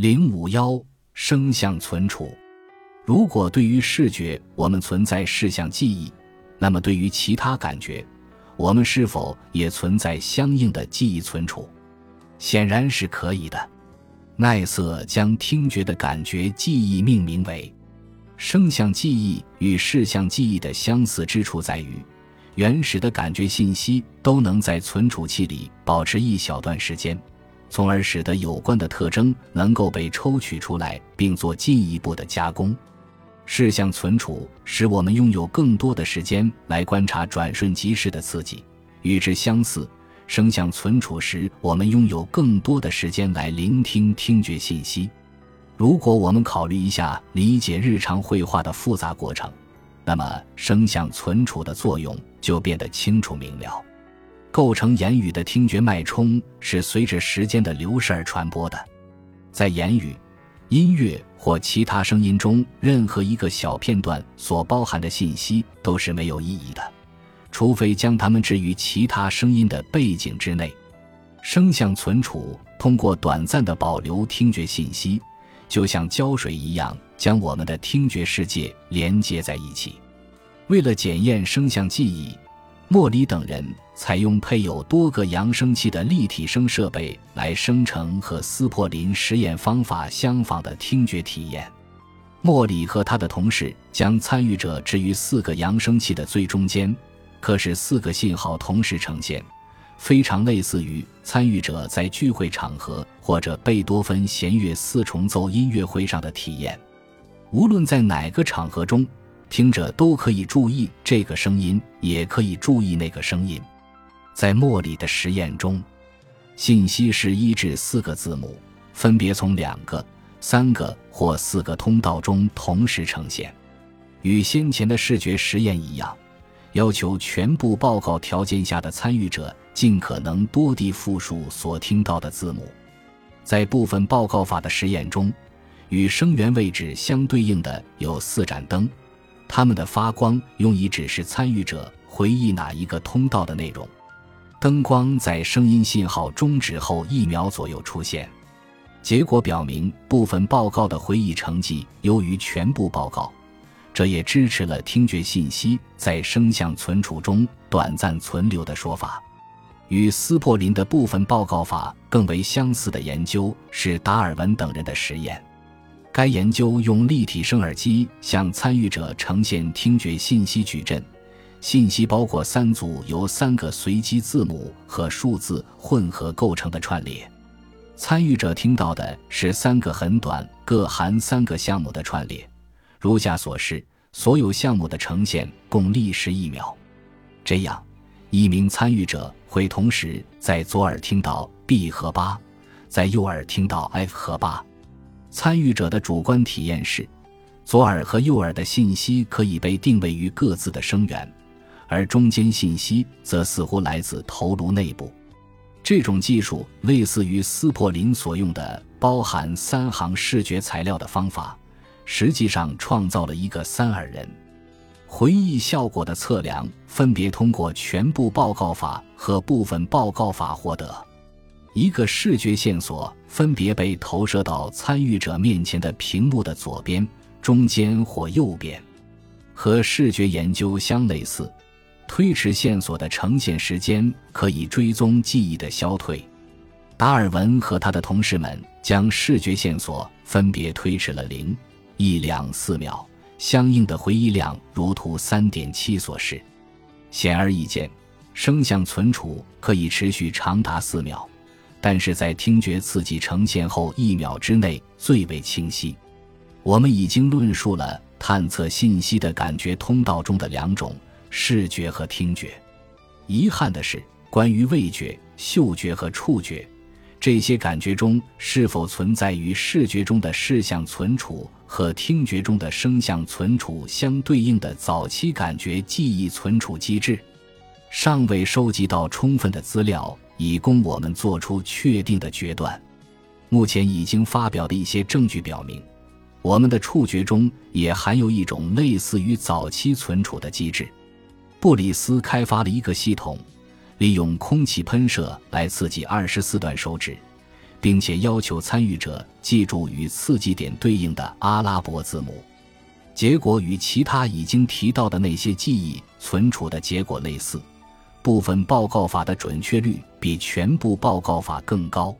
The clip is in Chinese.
零五幺声像存储。如果对于视觉我们存在视像记忆，那么对于其他感觉，我们是否也存在相应的记忆存储？显然是可以的。奈瑟将听觉的感觉记忆命名为声像记忆。与视像记忆的相似之处在于，原始的感觉信息都能在存储器里保持一小段时间，从而使得有关的特征能够被抽取出来，并做进一步的加工。视像存储使我们拥有更多的时间来观察转瞬即逝的刺激，与之相似，声像存储时我们拥有更多的时间来聆听听觉信息。如果我们考虑一下理解日常绘画的复杂过程，那么声像存储的作用就变得清楚明了。构成言语的听觉脉冲是随着时间的流逝而传播的，在言语。音乐或其他声音中任何一个小片段所包含的信息都是没有意义的，除非将它们置于其他声音的背景之内。声像存储通过短暂的保留听觉信息，就像胶水一样，将我们的听觉世界连接在一起。为了检验声像记忆。莫里等人采用配有多个扬声器的立体声设备来生成和斯珀林实验方法相仿的听觉体验。莫里和他的同事将参与者置于四个扬声器的最中间，可使四个信号同时呈现，非常类似于参与者在聚会场合或者贝多芬弦乐四重奏音乐会上的体验。无论在哪个场合中。听者都可以注意这个声音，也可以注意那个声音。在莫里的实验中，信息是一至四个字母，分别从两个、三个或四个通道中同时呈现。与先前的视觉实验一样，要求全部报告条件下的参与者尽可能多地复述所听到的字母。在部分报告法的实验中，与声源位置相对应的有四盏灯。他们的发光用以指示参与者回忆哪一个通道的内容。灯光在声音信号终止后一秒左右出现。结果表明，部分报告的回忆成绩优于全部报告。这也支持了听觉信息在声像存储中短暂存留的说法。与斯珀林的部分报告法更为相似的研究是达尔文等人的实验。该研究用立体声耳机向参与者呈现听觉信息矩阵，信息包括三组由三个随机字母和数字混合构成的串列。参与者听到的是三个很短、各含三个项目的串列。如下所示，所有项目的呈现共历时一秒。这样，一名参与者会同时在左耳听到 B 和八，在右耳听到 F 和八。参与者的主观体验是，左耳和右耳的信息可以被定位于各自的声源，而中间信息则似乎来自头颅内部。这种技术类似于斯珀林所用的包含三行视觉材料的方法，实际上创造了一个三耳人。回忆效果的测量分别通过全部报告法和部分报告法获得。一个视觉线索分别被投射到参与者面前的屏幕的左边、中间或右边，和视觉研究相类似。推迟线索的呈现时间可以追踪记忆的消退。达尔文和他的同事们将视觉线索分别推迟了零、一、两、四秒，相应的回忆量如图三点七所示。显而易见，声像存储可以持续长达四秒。但是在听觉刺激呈现后一秒之内最为清晰。我们已经论述了探测信息的感觉通道中的两种视觉和听觉。遗憾的是，关于味觉、嗅觉和触觉这些感觉中是否存在与视觉中的视像存储和听觉中的声像存储相对应的早期感觉记忆存储机制，尚未收集到充分的资料以供我们做出确定的决断。目前已经发表的一些证据表明我们的触觉中也含有一种类似于早期存储的机制布里斯开发了一个系统利用空气喷射来刺激二十四段手指并且要求参与者记住与刺激点对应的阿拉伯字母。结果与其他已经提到的那些记忆存储的结果类似。部分报告法的准确率比全部报告法更高。